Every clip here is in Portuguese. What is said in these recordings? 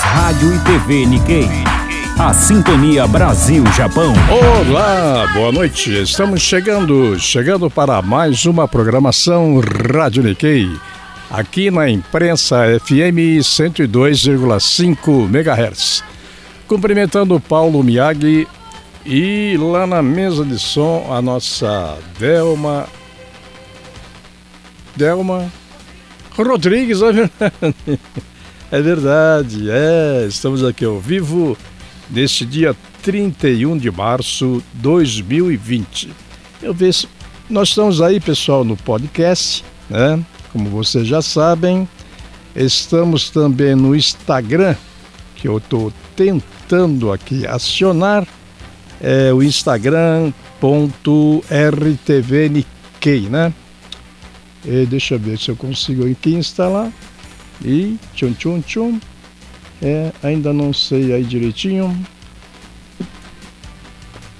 Rádio e TV Nikkei. A Sintonia Brasil-Japão. Olá, boa noite. Estamos chegando, chegando para mais uma programação Rádio Nikkei. Aqui na imprensa FM 102,5 MHz. Cumprimentando Paulo Miyagi e lá na mesa de som a nossa Delma. Delma Rodrigues, verdade. É verdade, é. Estamos aqui ao vivo neste dia 31 de março de 2020. Eu vejo, nós estamos aí, pessoal, no podcast, né? Como vocês já sabem, estamos também no Instagram, que eu estou tentando aqui acionar, é o instagram.rtvnikkei, né? E deixa eu ver se eu consigo aqui instalar. E tchum tchum tchum. É, ainda não sei aí direitinho.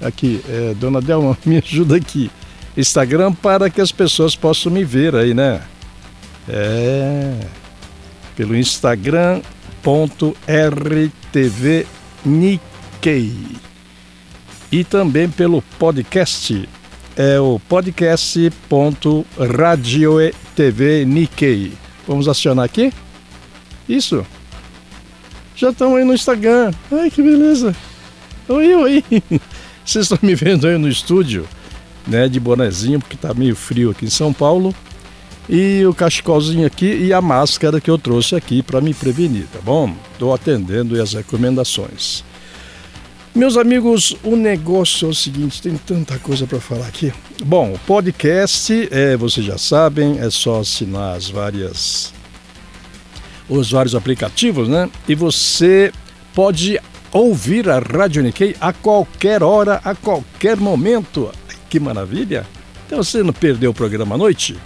Aqui, é, dona Delma, me ajuda aqui. Instagram para que as pessoas possam me ver aí, né? É. Pelo Instagram ponto rtv Nikkei. E também pelo podcast. É o podcast.radioetv Nikkei. Vamos acionar aqui? Isso. Já estão aí no Instagram. Ai, que beleza. Oi, oi. Vocês estão me vendo aí no estúdio, né, de bonezinho, porque tá meio frio aqui em São Paulo. E o cachecolzinho aqui e a máscara que eu trouxe aqui para me prevenir, tá bom? Estou atendendo as recomendações. Meus amigos, o negócio é o seguinte, tem tanta coisa para falar aqui. Bom, o podcast, é, vocês já sabem, é só assinar as várias os vários aplicativos, né? E você pode ouvir a Rádio Nikkei a qualquer hora, a qualquer momento. Que maravilha! Então você não perdeu o programa à noite,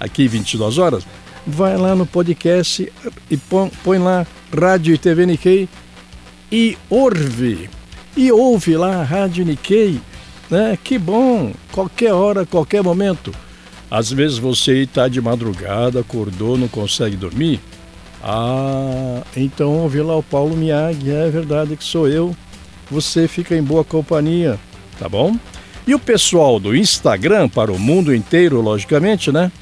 aqui 22 horas, vai lá no podcast e põe, lá Rádio e TV Nikkei e ouve. E ouve lá a Rádio Nikkei, né? Que bom! Qualquer hora, qualquer momento. Às vezes você está de madrugada, acordou, não consegue dormir. Ah, então ouvi lá o Paulo Miyagi, é verdade que sou eu. Você fica em boa companhia, tá bom? E o pessoal do Instagram, para o mundo inteiro, logicamente, né?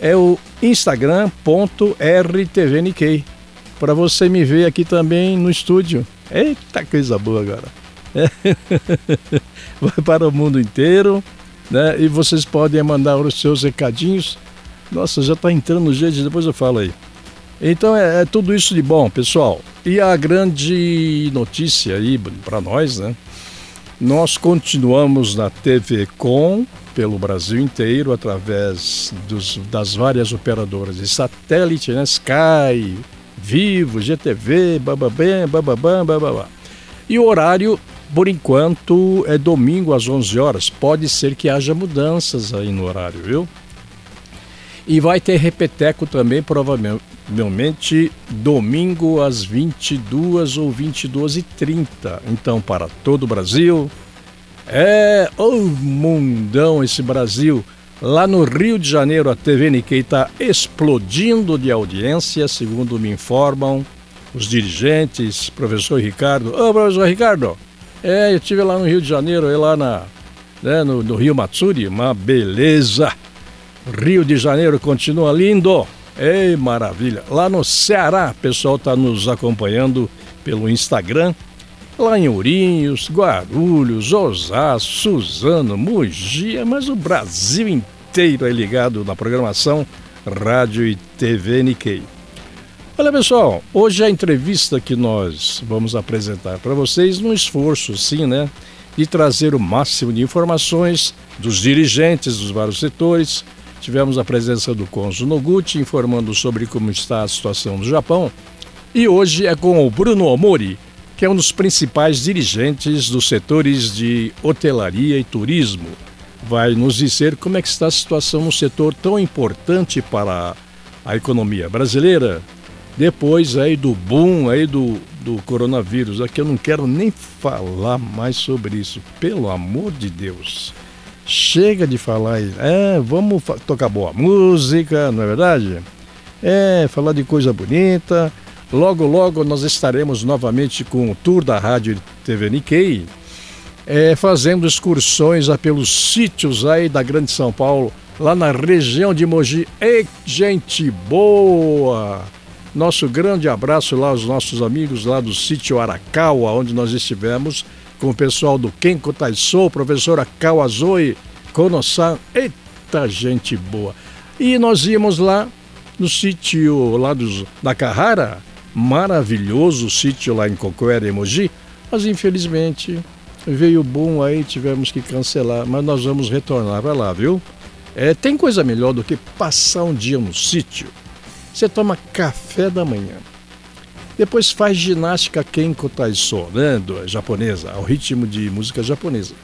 É o instagram.rtvnikkei. Para você me ver aqui também no estúdio. Eita coisa boa agora. É. Vai para o mundo inteiro, né? E vocês podem mandar os seus recadinhos. Nossa, já está entrando gente, depois eu falo aí. Então é, é, tudo isso de bom, pessoal. E a grande notícia aí para nós, né? Nós continuamos na TV Com pelo Brasil inteiro através dos, das várias operadoras de satélite, né? Sky, Vivo, GTV, bababam, bababam, bababam. E o horário, por enquanto, é domingo às 11 horas. Pode ser que haja mudanças aí no horário, viu? E vai ter repeteco também, provavelmente, Realmente, domingo às 22 ou 22 e 30. Então, para todo o Brasil, é o oh, mundão esse Brasil. Lá no Rio de Janeiro, a TV Nikkei está explodindo de audiência, segundo me informam os dirigentes, professor Ricardo. Ô, oh, professor Ricardo, é, eu estive lá no Rio de Janeiro, lá na, né, no, no Rio Matsuri, uma beleza. Rio de Janeiro continua lindo. Ei, maravilha! Lá no Ceará, o pessoal está nos acompanhando pelo Instagram. Lá em Ourinhos, Guarulhos, Osasco, Suzano, Mogi, mas o Brasil inteiro é ligado na programação Rádio e TV Nikkei. Olha pessoal, hoje a entrevista que nós vamos apresentar para vocês num esforço, sim, né, de trazer o máximo de informações dos dirigentes dos vários setores, Tivemos a presença do cônsul Noguchi informando sobre como está a situação no Japão. E hoje é com o Bruno Omori, que é um dos principais dirigentes dos setores de hotelaria e turismo. Vai nos dizer como é que está a situação no setor tão importante para a economia brasileira, depois aí do boom aí do, do coronavírus. Aqui eu não quero nem falar mais sobre isso, pelo amor de Deus. Chega de falar. É, vamos tocar boa música, não é verdade? É, falar de coisa bonita. Logo, logo nós estaremos novamente com o tour da Rádio TV Nikkei, é, fazendo excursões pelos sítios aí da Grande São Paulo, lá na região de Mogi. Ei, gente boa! Nosso grande abraço lá aos nossos amigos lá do sítio Arakawa, onde nós estivemos com o pessoal do Kenko Taisou, professora Kawazoi Kono-san. Eita, gente boa! E nós íamos lá no sítio lá dos, da Carrara, maravilhoso sítio lá em Cocoera, Emoji, mas infelizmente veio o boom aí, tivemos que cancelar, mas nós vamos retornar para lá, viu? É, tem coisa melhor do que passar um dia no sítio. Você toma café da manhã, depois faz ginástica Kenko Taiso, né, japonesa, ao ritmo de música japonesa.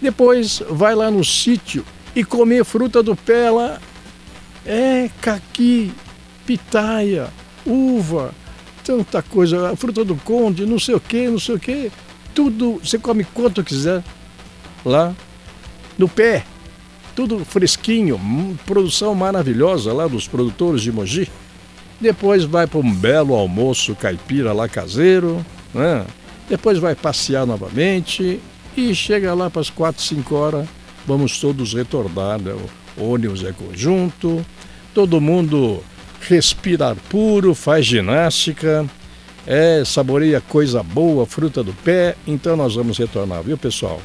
Depois vai lá no sítio e comer fruta do pé lá. É, caqui, pitaia, uva, tanta coisa, fruta do conde, não sei o que, não sei o que. Tudo, você come quanto quiser lá no pé. Tudo fresquinho, hum, produção maravilhosa lá dos produtores de Mogi. Depois vai para um belo almoço caipira lá caseiro, né? Depois vai passear novamente e chega lá para as 4, 5 horas, vamos todos retornar, né? o ônibus é conjunto, todo mundo respirar puro, faz ginástica, é, saboreia coisa boa, fruta do pé. Então nós vamos retornar, viu, pessoal?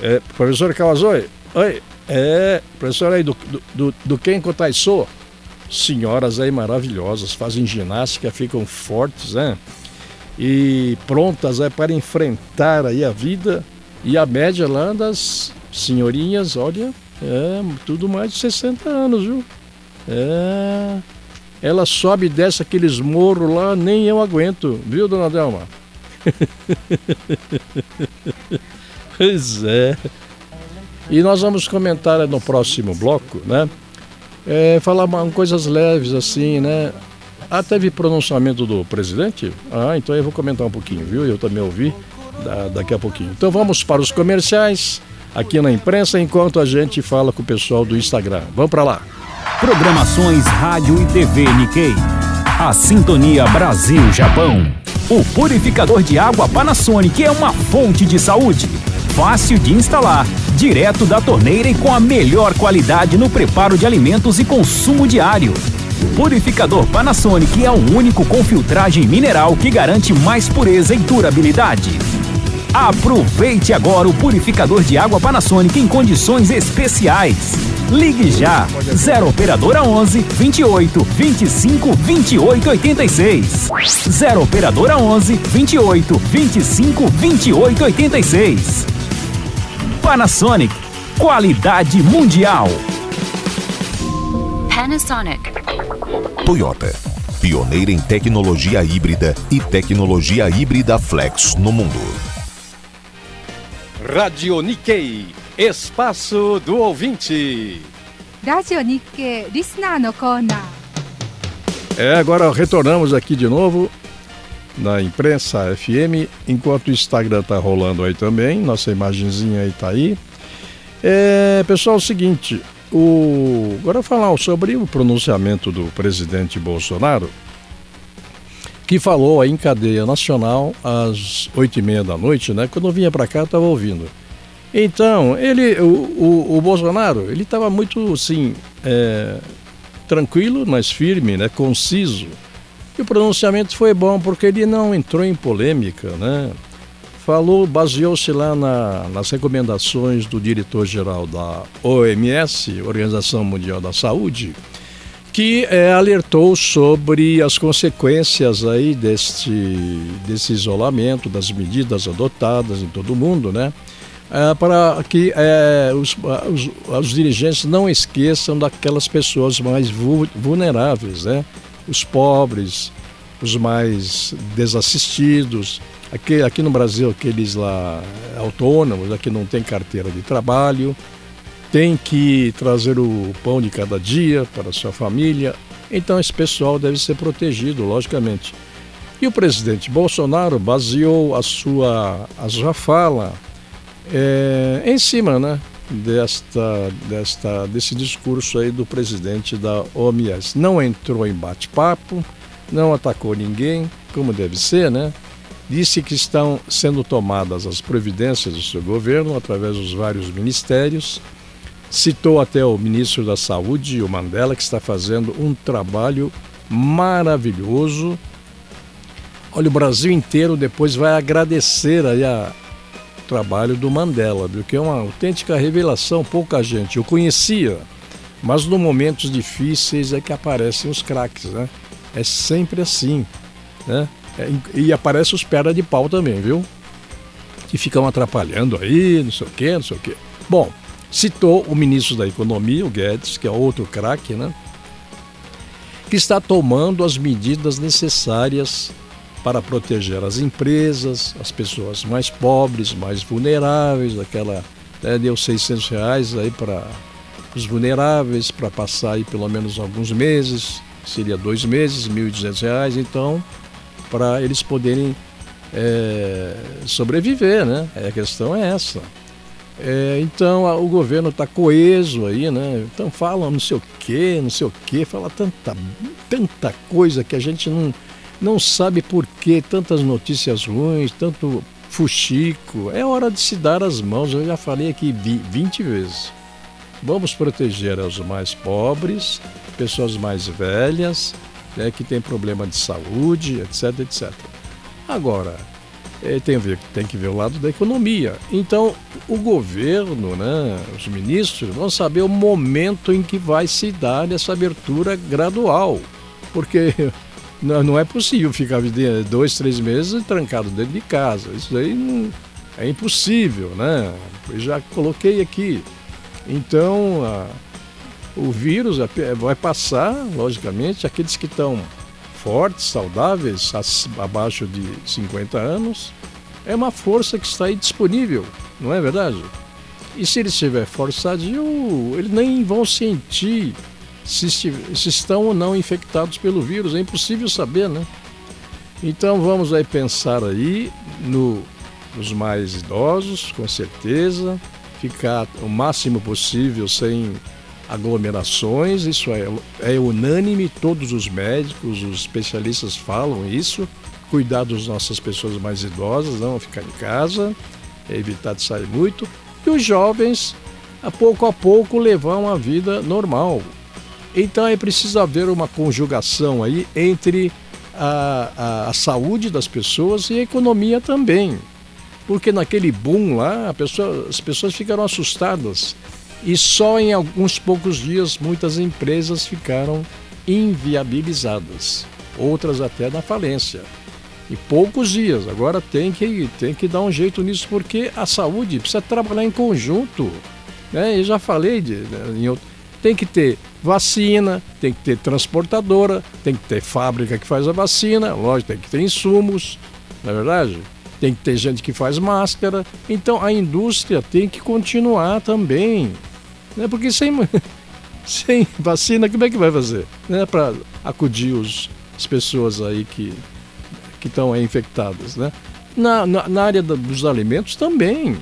É, professor Kawazoi, oi, é, professor aí do, do, do, do Kenko Taiso, senhoras aí maravilhosas, fazem ginástica, ficam fortes, né? E prontas é, para enfrentar aí a vida e a média lá das senhorinhas, olha, é tudo mais de 60 anos, viu? É, ela sobe e desce aqueles morros lá, nem eu aguento, viu, dona Delma? pois é. E nós vamos comentar no próximo bloco, né? É, falar coisas leves assim, né? Ah, teve pronunciamento do presidente? Ah, então eu vou comentar um pouquinho, viu? Eu também ouvi da, daqui a pouquinho. Então vamos para os comerciais aqui na imprensa enquanto a gente fala com o pessoal do Instagram. Vamos para lá. Programações Rádio e TV Nikkei. A Sintonia Brasil-Japão. O purificador de água Panasonic é uma fonte de saúde. Fácil de instalar, direto da torneira e com a melhor qualidade no preparo de alimentos e consumo diário. Purificador Panasonic é o único com filtragem mineral que garante mais pureza e durabilidade. Aproveite agora o purificador de água Panasonic em condições especiais. Ligue já 0 operadora 11 28 25 28 86. 0 operadora 11 28 25 28 86. Panasonic, qualidade mundial. Panasonic. Toyota, pioneira em tecnologia híbrida e tecnologia híbrida flex no mundo. Radio Nikkei, espaço do ouvinte. Radio Nikkei, listener no corner. É, agora retornamos aqui de novo na imprensa FM, enquanto o Instagram tá rolando aí também, nossa imagenzinha aí tá aí. É, pessoal, é o seguinte, o, agora falar sobre o pronunciamento do presidente Bolsonaro, que falou aí em cadeia nacional às oito e meia da noite, né? Quando eu vinha para cá, eu estava ouvindo. Então, ele, o, o, o Bolsonaro, ele estava muito, assim, é, tranquilo, mas firme, né? Conciso. E o pronunciamento foi bom porque ele não entrou em polêmica, né? Falou, baseou-se lá na, nas recomendações do diretor-geral da OMS, Organização Mundial da Saúde, que é, alertou sobre as consequências aí deste, desse isolamento, das medidas adotadas em todo o mundo, né? É, para que é, os, os, os, dirigentes não esqueçam daquelas pessoas mais vulneráveis, né? Os pobres, os mais desassistidos, aqui, aqui no Brasil aqueles lá autônomos, que não tem carteira de trabalho, tem que trazer o pão de cada dia para a sua família. Então esse pessoal deve ser protegido, logicamente. E o presidente Bolsonaro baseou a sua, a sua fala é, em cima né, desta, desta, desse discurso aí do presidente da OMS. Não entrou em bate-papo, não atacou ninguém, como deve ser, né? Disse que estão sendo tomadas as providências do seu governo através dos vários ministérios. Citou até o ministro da Saúde, o Mandela, que está fazendo um trabalho maravilhoso. Olha, o Brasil inteiro depois vai agradecer aí a, trabalho do Mandela, viu? que é uma autêntica revelação, pouca gente. Eu conhecia, mas nos momentos difíceis é que aparecem os craques, né? É sempre assim, né? É, e aparecem os perna de pau também, viu? Que ficam atrapalhando aí, não sei o quê, não sei o quê. Bom, citou o ministro da Economia, o Guedes, que é outro craque, né? Que está tomando as medidas necessárias para proteger as empresas, as pessoas mais pobres, mais vulneráveis, aquela né, deu 600 reais aí para os vulneráveis para passar aí pelo menos alguns meses, seria dois meses, 1.200 reais, então para eles poderem é, sobreviver, né? A questão é essa. É, então a, o governo está coeso aí, né? Então fala não sei o que, não sei o que, fala tanta, tanta coisa que a gente não, não sabe por que, tantas notícias ruins, tanto fuxico. É hora de se dar as mãos, eu já falei aqui 20 vezes. Vamos proteger os mais pobres, pessoas mais velhas, né, que têm problema de saúde, etc, etc. Agora, é, tem, ver, tem que ver o lado da economia. Então, o governo, né, os ministros, vão saber o momento em que vai se dar essa abertura gradual. Porque não, é possível ficar dois, três meses trancado dentro de casa. Isso aí não, é impossível, né? Eu já coloquei aqui. Então, a, o vírus vai passar, logicamente, aqueles que estão fortes, saudáveis, abaixo de 50 anos, é uma força que está aí disponível, não é verdade? E se ele estiver forçadinho, eles nem vão sentir se, se estão ou não infectados pelo vírus, é impossível saber, né? Então vamos aí pensar aí no, nos mais idosos, com certeza, ficar o máximo possível sem aglomerações, isso é, é unânime, todos os médicos, os especialistas falam isso, cuidar das nossas pessoas mais idosas, não ficar em casa, evitar de sair muito, e os jovens, a pouco a pouco, levar uma vida normal. Então é preciso haver uma conjugação aí entre a, a, a saúde das pessoas e a economia também. Porque naquele boom lá, pessoa, as pessoas ficaram assustadas e só em alguns poucos dias muitas empresas ficaram inviabilizadas, outras até na falência. E poucos dias, agora tem que, tem que dar um jeito nisso, porque a saúde precisa trabalhar em conjunto. Né? Eu já falei, de, né, em, tem que ter vacina, tem que ter transportadora, tem que ter fábrica que faz a vacina, lógico, tem que ter insumos, não é verdade? Tem que ter gente que faz máscara. Então a indústria tem que continuar também. Né? Porque sem, sem vacina, como é que vai fazer? Né? Para acudir os, as pessoas aí que que estão infectadas. Né? Na, na, na área da, dos alimentos também.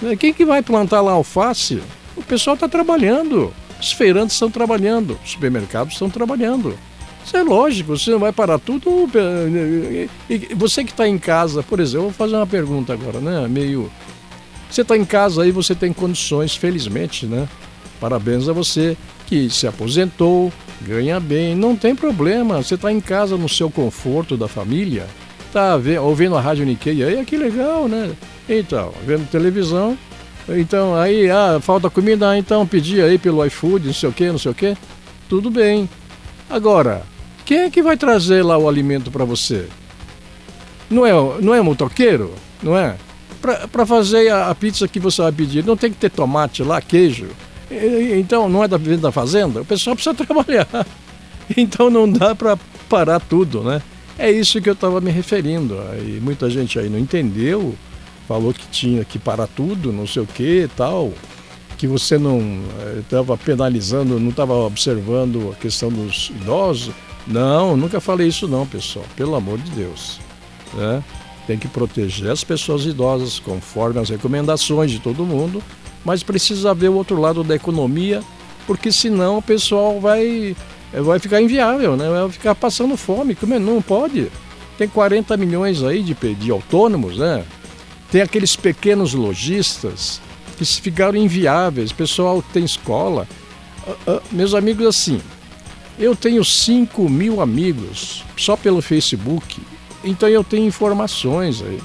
Né? Quem que vai plantar lá alface? O pessoal está trabalhando. Os feirantes estão trabalhando. Os supermercados estão trabalhando. Isso é lógico, você não vai parar tudo. E você que está em casa, por exemplo, vou fazer uma pergunta agora, né? Meio. Você está em casa aí, você tem condições, felizmente, né? Parabéns a você que se aposentou, ganha bem, não tem problema. Você está em casa no seu conforto da família, tá ouvindo a rádio Nikkei aí, que legal, né? Então, vendo televisão. Então, aí, ah, falta comida, ah, então pedir aí pelo iFood, não sei o que, não sei o que. Tudo bem. Agora, quem é que vai trazer lá o alimento para você? Não é, não é motoqueiro? Não é? Para fazer a, a pizza que você vai pedir, não tem que ter tomate lá, queijo. Então, não é da da fazenda? O pessoal precisa trabalhar. Então, não dá para parar tudo, né? É isso que eu estava me referindo. E muita gente aí não entendeu, falou que tinha que parar tudo, não sei o que e tal, que você não estava eh, penalizando, não estava observando a questão dos idosos. Não, nunca falei isso não, pessoal, pelo amor de Deus. Né? Tem que proteger as pessoas idosas conforme as recomendações de todo mundo mas precisa ver o outro lado da economia, porque senão o pessoal vai, vai ficar inviável, né? vai ficar passando fome, como não pode. Tem 40 milhões aí de, de autônomos, né? Tem aqueles pequenos lojistas que ficaram inviáveis. O pessoal tem escola. Uh, uh, meus amigos, assim, eu tenho 5 mil amigos só pelo Facebook, então eu tenho informações aí.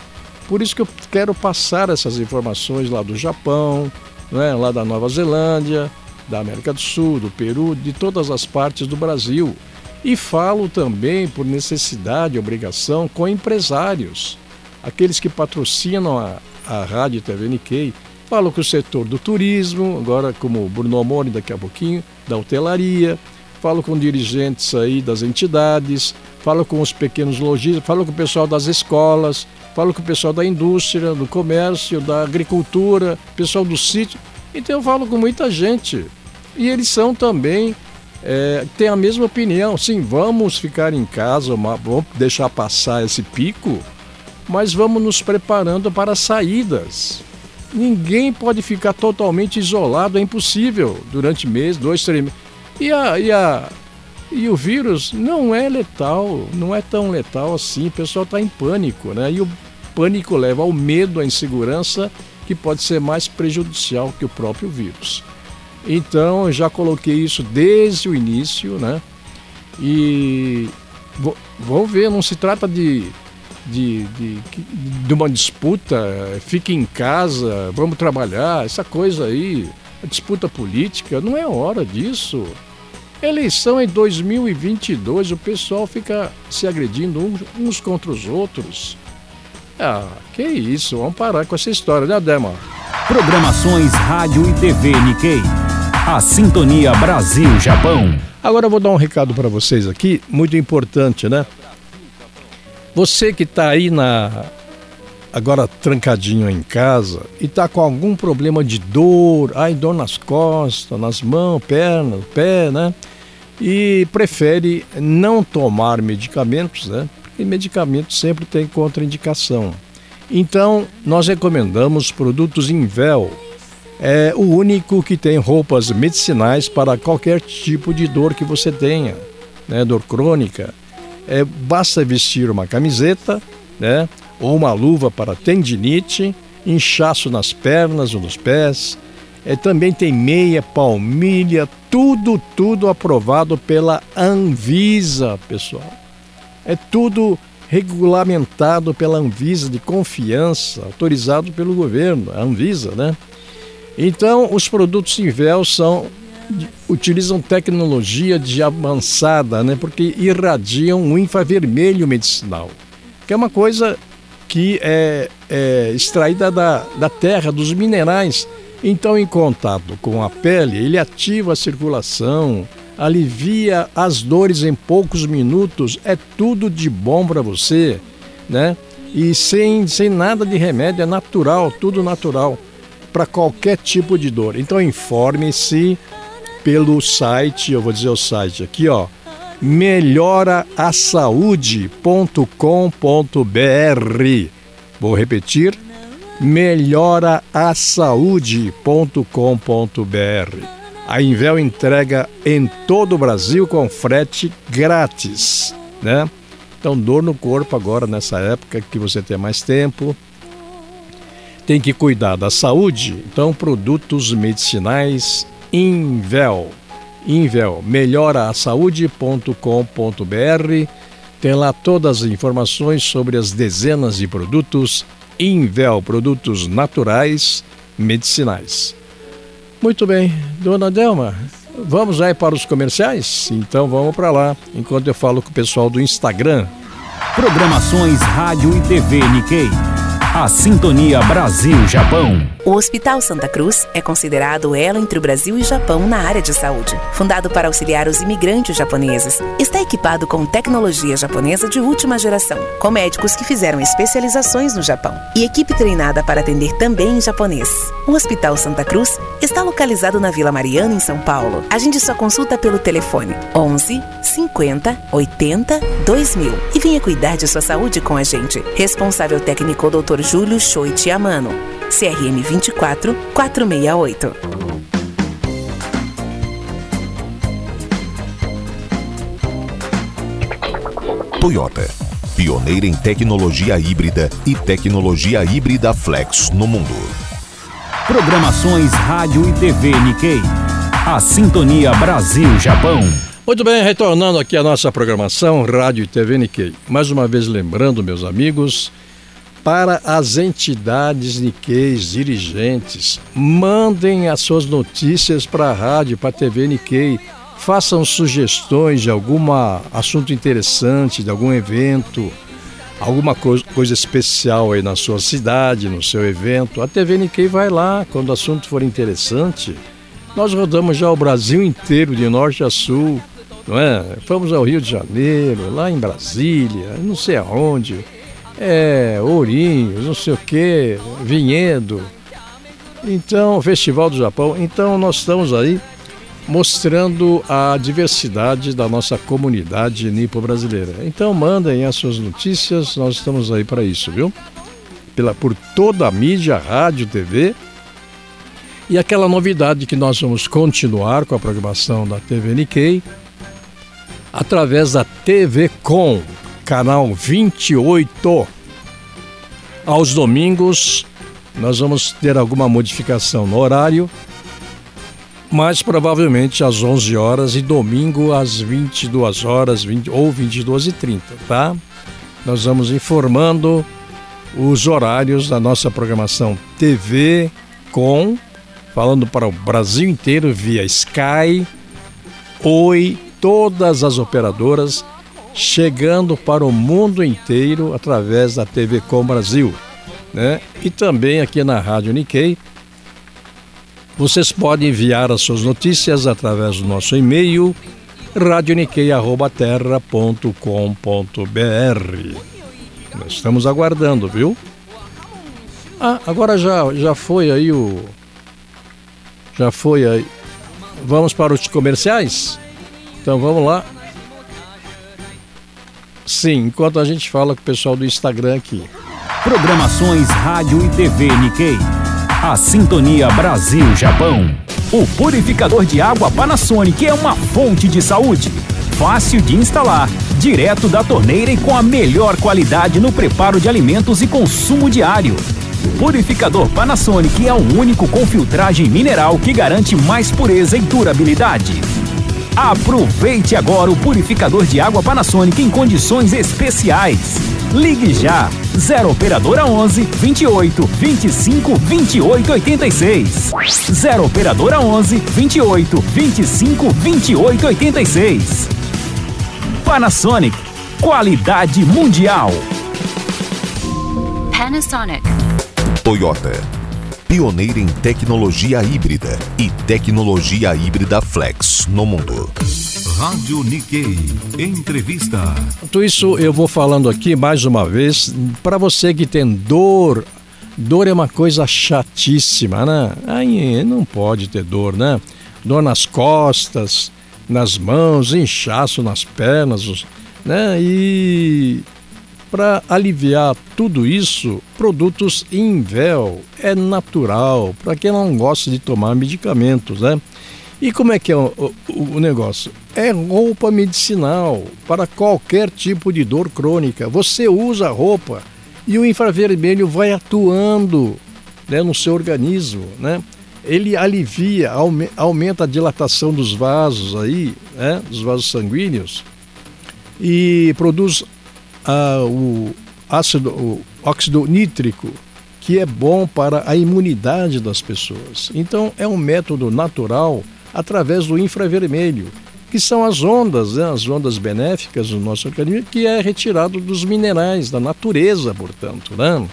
Por isso que eu quero passar essas informações lá do Japão, né, lá da Nova Zelândia, da América do Sul, do Peru, de todas as partes do Brasil. E falo também por necessidade obrigação com empresários, aqueles que patrocinam a, a Rádio TV Nikkei. Falo com o setor do turismo, agora como o Bruno Amori daqui a pouquinho, da hotelaria. Falo com dirigentes aí das entidades, falo com os pequenos lojistas, falo com o pessoal das escolas, falo com o pessoal da indústria, do comércio, da agricultura, pessoal do sítio. Então eu falo com muita gente. E eles são também, é, têm a mesma opinião. Sim, vamos ficar em casa, vamos deixar passar esse pico, mas vamos nos preparando para saídas. Ninguém pode ficar totalmente isolado, é impossível durante mês, dois, três meses. E, a, e, a, e o vírus não é letal, não é tão letal assim, o pessoal está em pânico, né? E o pânico leva ao medo, à insegurança, que pode ser mais prejudicial que o próprio vírus. Então, eu já coloquei isso desde o início, né? E vamos ver, não se trata de, de, de, de uma disputa, fique em casa, vamos trabalhar, essa coisa aí, a disputa política, não é hora disso. Eleição em 2022, o pessoal fica se agredindo uns, contra os outros. Ah, que isso, vamos parar com essa história, né, Dema? Programações Rádio e TV Nikkei. A Sintonia Brasil-Japão. Agora eu vou dar um recado para vocês aqui, muito importante, né? Você que está aí na agora trancadinho em casa e está com algum problema de dor, ai, dor nas costas, nas mãos, pernas, pé, né? E prefere não tomar medicamentos, né? Porque medicamento sempre tem contraindicação. Então, nós recomendamos produtos Invel. É o único que tem roupas medicinais para qualquer tipo de dor que você tenha, né? Dor crônica. É, basta vestir uma camiseta, né? Ou uma luva para tendinite, inchaço nas pernas ou nos pés. É, também tem meia, palmilha, tudo, tudo aprovado pela Anvisa, pessoal. É tudo regulamentado pela Anvisa de confiança, autorizado pelo governo, a Anvisa, né? Então, os produtos Invel são utilizam tecnologia de avançada, né? Porque irradiam o infravermelho medicinal, que é uma coisa que é, é extraída da, da terra, dos minerais. Então, em contato com a pele, ele ativa a circulação, alivia as dores em poucos minutos, é tudo de bom para você, né? E sem, sem nada de remédio, é natural, tudo natural, para qualquer tipo de dor. Então informe-se pelo site, eu vou dizer o site aqui, ó, melhoraasaude.com.br. Vou repetir, melhoraasaude.com.br. A Invel entrega em todo o Brasil com frete grátis, né? Então, dor no corpo agora nessa época que você tem mais tempo, tem que cuidar da saúde. Então, produtos medicinais Invel. Invel. Tem lá todas as informações sobre as dezenas de produtos Invel, produtos naturais medicinais. Muito bem, dona Delma, vamos aí para os comerciais? Então vamos para lá, enquanto eu falo com o pessoal do Instagram. Programações Rádio e TV Nikkei. A Sintonia Brasil-Japão. O Hospital Santa Cruz é considerado o elo entre o Brasil e o Japão na área de saúde. Fundado para auxiliar os imigrantes japoneses, está equipado com tecnologia japonesa de última geração, com médicos que fizeram especializações no Japão e equipe treinada para atender também em japonês. O Hospital Santa Cruz está localizado na Vila Mariana, em São Paulo. Agende sua consulta pelo telefone 11 50 80 2000 e venha cuidar de sua saúde com a gente. Responsável técnico Dr. Júlio Choit Amano. CRM 24 468. Toyota. pioneira em tecnologia híbrida e tecnologia híbrida flex no mundo. Programações Rádio e TV Nikkei. A Sintonia Brasil-Japão. Muito bem, retornando aqui a nossa programação Rádio e TV Nikkei. Mais uma vez lembrando, meus amigos, para as entidades Nikkeis, dirigentes, mandem as suas notícias para a rádio, para a TV Nikkei. Façam sugestões de algum assunto interessante, de algum evento, alguma coisa, coisa especial aí na sua cidade, no seu evento. A TV Nikkei vai lá, quando o assunto for interessante. Nós rodamos já o Brasil inteiro, de norte a sul, não é? Fomos ao Rio de Janeiro, lá em Brasília, não sei aonde é, Ourinhos, não sei o que, Vinhedo. Então, Festival do Japão. Então, nós estamos aí mostrando a diversidade da nossa comunidade nipo-brasileira. Então, mandem as suas notícias, nós estamos aí para isso, viu? Pela, por toda a mídia, rádio, TV. E aquela novidade que nós vamos continuar com a programação da TV Nikkei através da TV Com, canal 28. Aos domingos, nós vamos ter alguma modificação no horário, mas provavelmente às 11 horas e domingo às 22 horas 20, ou 22 e 30, tá? Nós vamos informando os horários da nossa programação TV com, falando para o Brasil inteiro via Sky, Oi, todas as operadoras chegando para o mundo inteiro através da TV Com Brasil, né? E também aqui na Rádio Nikkei. Vocês podem enviar as suas notícias através do nosso e-mail radionikkei@terra.com.br. Nós estamos aguardando, viu? Ah, agora já já foi aí o já foi aí. Vamos para os comerciais? Então vamos lá. Sim, enquanto a gente fala com o pessoal do Instagram aqui. Programações Rádio e TV Nikkei. A Sintonia Brasil-Japão. O purificador de água Panasonic é uma fonte de saúde. Fácil de instalar, direto da torneira e com a melhor qualidade no preparo de alimentos e consumo diário. Purificador Panasonic é o único com filtragem mineral que garante mais pureza e durabilidade. Aproveite agora o purificador de água Panasonic em condições especiais. Ligue já 0 operadora 11 28 25 28 86. 0 operadora 11 28 25 28 86. Panasonic, qualidade mundial. Panasonic. Toyota. Pioneira em tecnologia híbrida e tecnologia híbrida flex no mundo. Rádio Nikkei. Entrevista. Tudo isso eu vou falando aqui mais uma vez para você que tem dor. Dor é uma coisa chatíssima, né? Aí não pode ter dor, né? Dor nas costas, nas mãos, inchaço nas pernas, né? E para aliviar tudo isso, produtos Invel é natural para quem não gosta de tomar medicamentos, né? E como é que é o, o, o, negócio? É roupa medicinal para qualquer tipo de dor crônica. Você usa a roupa e o infravermelho vai atuando né, no seu organismo, né? Ele alivia, aumenta a dilatação dos vasos aí, né, dos vasos sanguíneos e produz ah, o ácido, o óxido nítrico, que é bom para a imunidade das pessoas. Então, é um método natural através do infravermelho, que são as ondas, né, as ondas benéficas do nosso organismo, que é retirado dos minerais, da natureza, portanto. Né?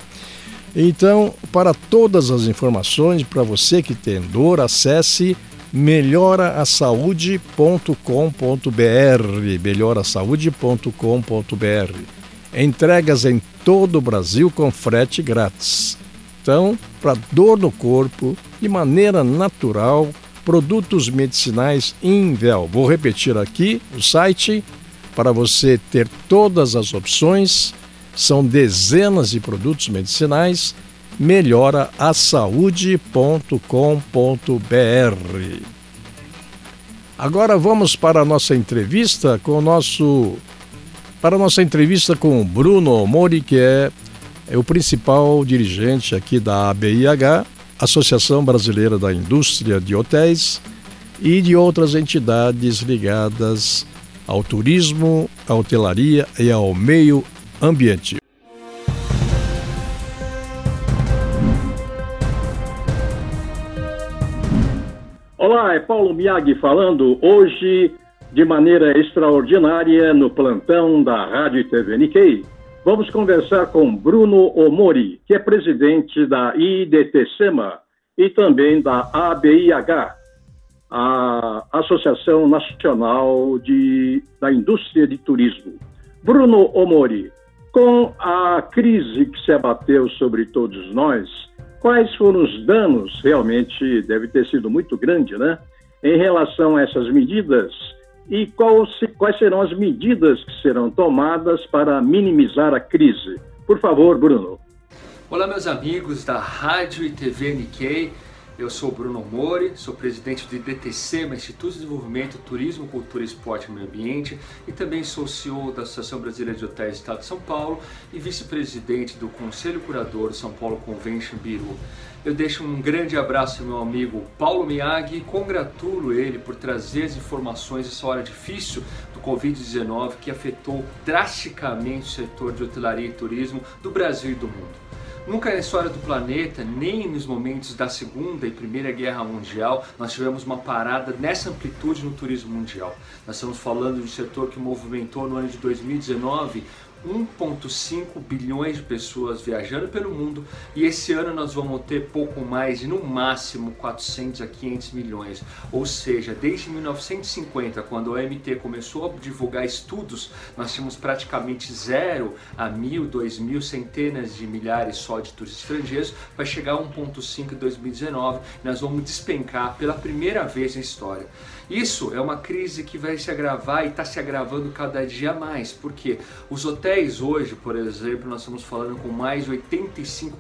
Então, para todas as informações, para você que tem dor, acesse melhoraasaude.com.br, melhoraasaude.com.br. Entregas em todo o Brasil com frete grátis. Então, para dor no corpo, de maneira natural, produtos medicinais Invel. Vou repetir aqui o site para você ter todas as opções. São dezenas de produtos medicinais. Melhora. Agora vamos para a nossa entrevista com o nosso para a nossa entrevista com Bruno Mori, que é, é o principal dirigente aqui da ABIH, Associação Brasileira da Indústria de Hotéis, e de outras entidades ligadas ao turismo, à hotelaria e ao meio ambiente. Olá, é Paulo Miag falando hoje de maneira extraordinária no plantão da Rádio TV Nikkei. Vamos conversar com Bruno Omori, que é presidente da IDTSEMA e também da ABIH, a Associação Nacional de, da Indústria de Turismo. Bruno Omori, com a crise que se abateu sobre todos nós, quais foram os danos, realmente deve ter sido muito grande, né? Em relação a essas medidas e qual, quais serão as medidas que serão tomadas para minimizar a crise? Por favor, Bruno. Olá, meus amigos da Rádio e TV Nikkei. Eu sou Bruno Mori, sou presidente do IDTC, Instituto de Desenvolvimento, Turismo, Cultura, Esporte e Meio Ambiente, e também sou CEO da Associação Brasileira de Hotéis do Estado de São Paulo e vice-presidente do Conselho Curador São Paulo Convention Bureau. Eu deixo um grande abraço ao meu amigo Paulo Miyagi e congratulo ele por trazer as informações nessa hora difícil do Covid-19 que afetou drasticamente o setor de hotelaria e turismo do Brasil e do mundo. Nunca na história do planeta, nem nos momentos da Segunda e Primeira Guerra Mundial, nós tivemos uma parada nessa amplitude no turismo mundial. Nós estamos falando de um setor que movimentou no ano de 2019 1,5 bilhões de pessoas viajando pelo mundo e esse ano nós vamos ter pouco mais de no máximo 400 a 500 milhões. Ou seja, desde 1950, quando a OMT começou a divulgar estudos, nós tínhamos praticamente zero a mil, dois mil, centenas de milhares só de turistas estrangeiros, vai chegar a 1,5 em 2019 e nós vamos despencar pela primeira vez na história. Isso é uma crise que vai se agravar e está se agravando cada dia mais, porque os hotéis hoje, por exemplo, nós estamos falando com mais de 85%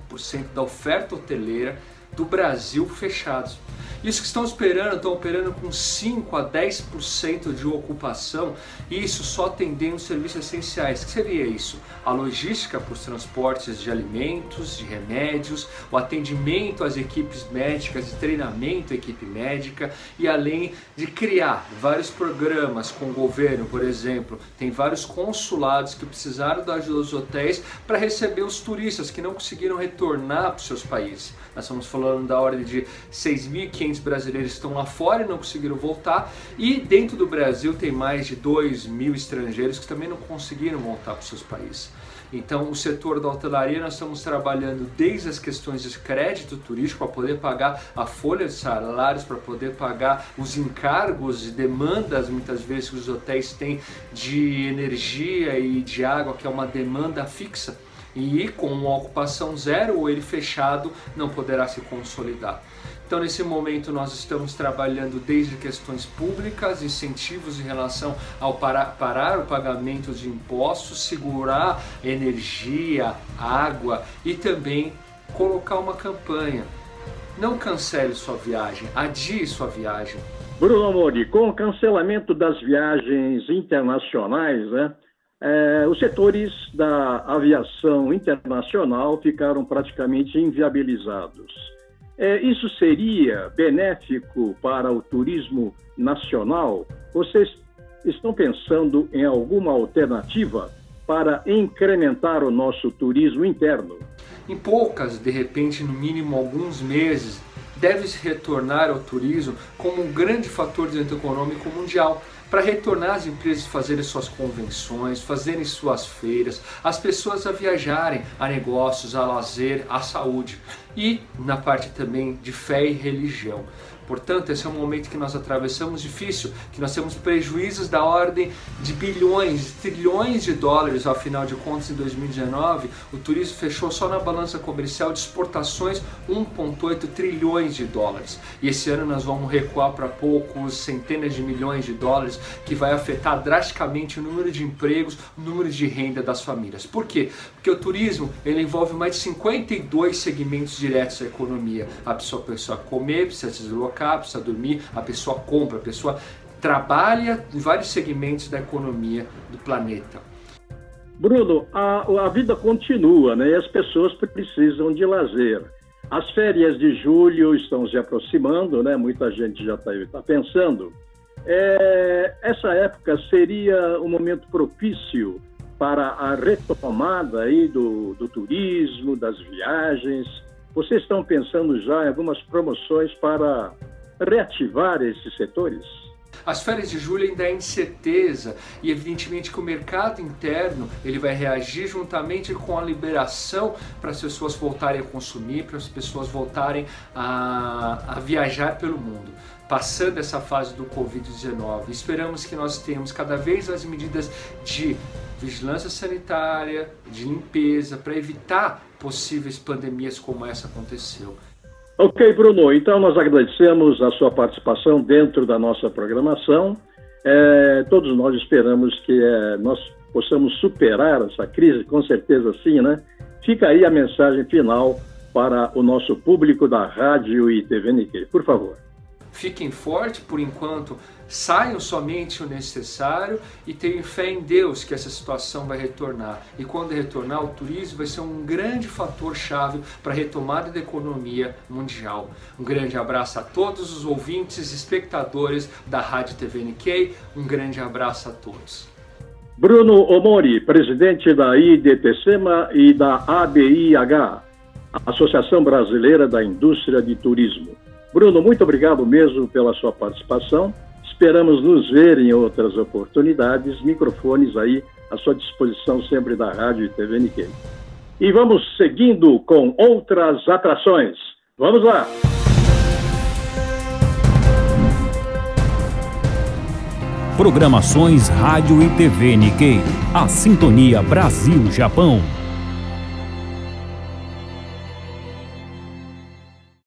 da oferta hoteleira do Brasil fechados. E os que estão esperando estão operando com 5 a 10% de ocupação, e isso só atendendo serviços essenciais. O que seria isso? A logística para os transportes de alimentos, de remédios, o atendimento às equipes médicas, de treinamento à equipe médica, e além de criar vários programas com o governo, por exemplo, tem vários consulados que precisaram da ajuda dos hotéis para receber os turistas que não conseguiram retornar para os seus países. Nós estamos falando da ordem de 6.500 brasileiros que estão lá fora e não conseguiram voltar. E dentro do Brasil tem mais de 2 mil estrangeiros que também não conseguiram voltar para os seus países. Então, o setor da hotelaria, nós estamos trabalhando desde as questões de crédito turístico para poder pagar a folha de salários, para poder pagar os encargos e demandas, muitas vezes, que os hotéis têm de energia e de água, que é uma demanda fixa e com uma ocupação zero ou ele fechado não poderá se consolidar. Então, nesse momento, nós estamos trabalhando desde questões públicas, incentivos em relação ao parar, parar o pagamento de impostos, segurar energia, água e também colocar uma campanha. Não cancele sua viagem, adie sua viagem. Bruno Amori, com o cancelamento das viagens internacionais, né? É, os setores da aviação internacional ficaram praticamente inviabilizados. É, isso seria benéfico para o turismo nacional? Vocês estão pensando em alguma alternativa para incrementar o nosso turismo interno? Em poucas, de repente, no mínimo alguns meses, deve-se retornar ao turismo como um grande fator de econômico mundial para retornar as empresas fazerem suas convenções, fazerem suas feiras, as pessoas a viajarem a negócios, a lazer, à saúde e na parte também de fé e religião. Portanto, esse é um momento que nós atravessamos difícil, que nós temos prejuízos da ordem de bilhões, de trilhões de dólares, ao final de contas, em 2019, o turismo fechou só na balança comercial de exportações 1,8 trilhões de dólares. E esse ano nós vamos recuar para poucos centenas de milhões de dólares, que vai afetar drasticamente o número de empregos, o número de renda das famílias. Por quê? Porque o turismo ele envolve mais de 52 segmentos diretos da economia. A pessoa precisa comer, precisa se deslocar, precisa dormir, a pessoa compra, a pessoa trabalha em vários segmentos da economia do planeta. Bruno, a, a vida continua, né? E as pessoas precisam de lazer. As férias de julho estão se aproximando, né? Muita gente já está tá pensando. É, essa época seria um momento propício para a retomada aí do, do turismo, das viagens. Vocês estão pensando já em algumas promoções para reativar esses setores? As férias de julho ainda é incerteza e evidentemente que o mercado interno ele vai reagir juntamente com a liberação para as pessoas voltarem a consumir, para as pessoas voltarem a, a viajar pelo mundo passando essa fase do Covid-19. Esperamos que nós tenhamos cada vez mais medidas de vigilância sanitária, de limpeza, para evitar possíveis pandemias como essa aconteceu. Ok, Bruno. Então, nós agradecemos a sua participação dentro da nossa programação. É, todos nós esperamos que é, nós possamos superar essa crise, com certeza sim, né? Fica aí a mensagem final para o nosso público da Rádio e TV Nikkei, por favor fiquem fortes por enquanto, saiam somente o necessário e tenham fé em Deus que essa situação vai retornar. E quando retornar, o turismo vai ser um grande fator chave para a retomada da economia mundial. Um grande abraço a todos os ouvintes e espectadores da Rádio TV Nikkei. Um grande abraço a todos. Bruno Omori, presidente da IDTCMA e da ABIH, Associação Brasileira da Indústria de Turismo. Bruno, muito obrigado mesmo pela sua participação. Esperamos nos ver em outras oportunidades. Microfones aí à sua disposição sempre da Rádio e TV Nikkei. E vamos seguindo com outras atrações. Vamos lá! Programações Rádio e TV Nikkei. A Sintonia Brasil-Japão.